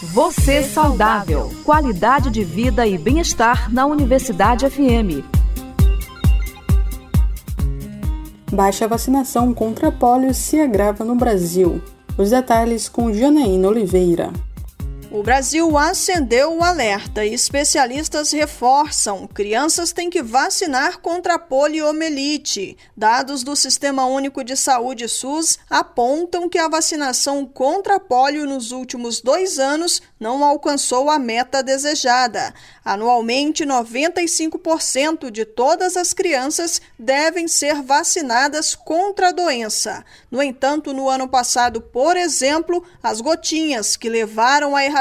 Você saudável. Qualidade de vida e bem-estar na Universidade FM. Baixa vacinação contra pólio se agrava no Brasil. Os detalhes com Janaína Oliveira. O Brasil acendeu o alerta e especialistas reforçam: crianças têm que vacinar contra a poliomielite. Dados do Sistema Único de Saúde SUS apontam que a vacinação contra a polio nos últimos dois anos não alcançou a meta desejada. Anualmente, 95% de todas as crianças devem ser vacinadas contra a doença. No entanto, no ano passado, por exemplo, as gotinhas que levaram à erradicação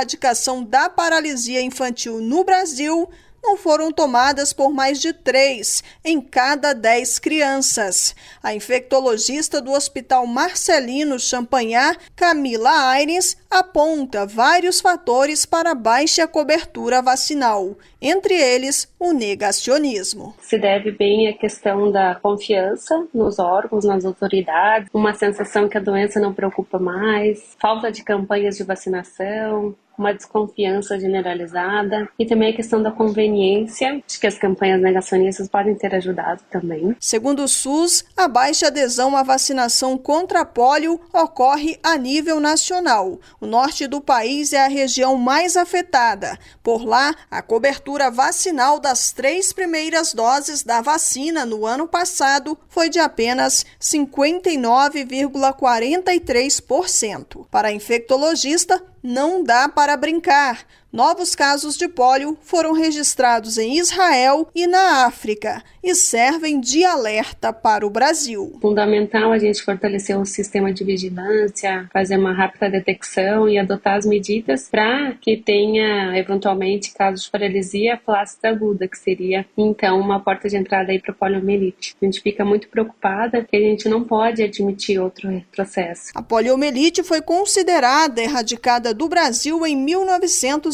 da paralisia infantil no Brasil não foram tomadas por mais de três em cada dez crianças. A infectologista do Hospital Marcelino Champagnat, Camila Aires, aponta vários fatores para baixa cobertura vacinal, entre eles o negacionismo. Se deve bem à questão da confiança nos órgãos, nas autoridades, uma sensação que a doença não preocupa mais, falta de campanhas de vacinação, uma desconfiança generalizada e também a questão da conveniência, de que as campanhas negacionistas podem ter ajudado também. Segundo o SUS, a baixa adesão à vacinação contra pólio ocorre a nível nacional. O norte do país é a região mais afetada. Por lá, a cobertura vacinal das três primeiras doses da vacina no ano passado foi de apenas 59,43%. Para a infectologista, não dá para brincar. Novos casos de pólio foram registrados em Israel e na África e servem de alerta para o Brasil. Fundamental a gente fortalecer o sistema de vigilância, fazer uma rápida detecção e adotar as medidas para que tenha eventualmente casos de paralisia flácida aguda, que seria então uma porta de entrada aí para poliomielite. A gente fica muito preocupada que a gente não pode admitir outro processo. A poliomielite foi considerada erradicada do Brasil em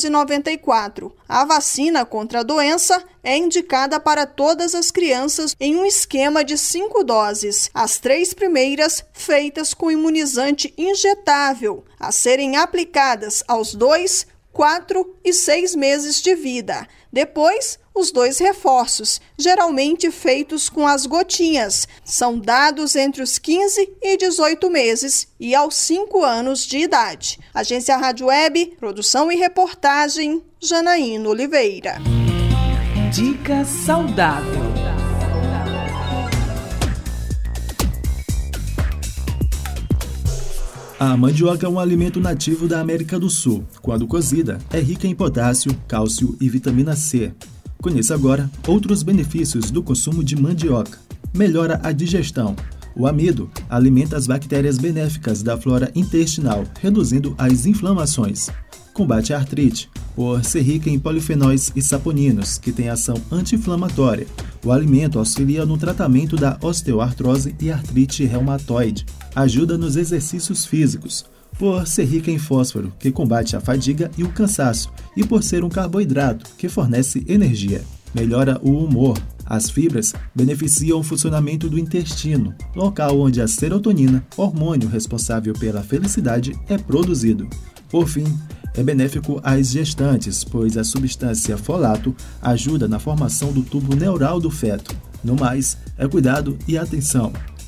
1994. A vacina contra a doença é indicada para todas as crianças em um esquema de cinco doses, as três primeiras feitas com imunizante injetável, a serem aplicadas aos dois, quatro e seis meses de vida. Depois, os dois reforços, geralmente feitos com as gotinhas, são dados entre os 15 e 18 meses e aos 5 anos de idade. Agência Rádio Web, produção e reportagem, Janaína Oliveira. Dica saudável. A mandioca é um alimento nativo da América do Sul. Quando cozida, é rica em potássio, cálcio e vitamina C. Conheça agora outros benefícios do consumo de mandioca. Melhora a digestão. O amido alimenta as bactérias benéficas da flora intestinal, reduzindo as inflamações. Combate a artrite, por ser rica em polifenóis e saponinos, que têm ação anti-inflamatória. O alimento auxilia no tratamento da osteoartrose e artrite reumatoide. Ajuda nos exercícios físicos, por ser rica em fósforo, que combate a fadiga e o cansaço, e por ser um carboidrato que fornece energia. Melhora o humor. As fibras beneficiam o funcionamento do intestino, local onde a serotonina, hormônio responsável pela felicidade, é produzido. Por fim, é benéfico às gestantes, pois a substância folato ajuda na formação do tubo neural do feto. No mais, é cuidado e atenção.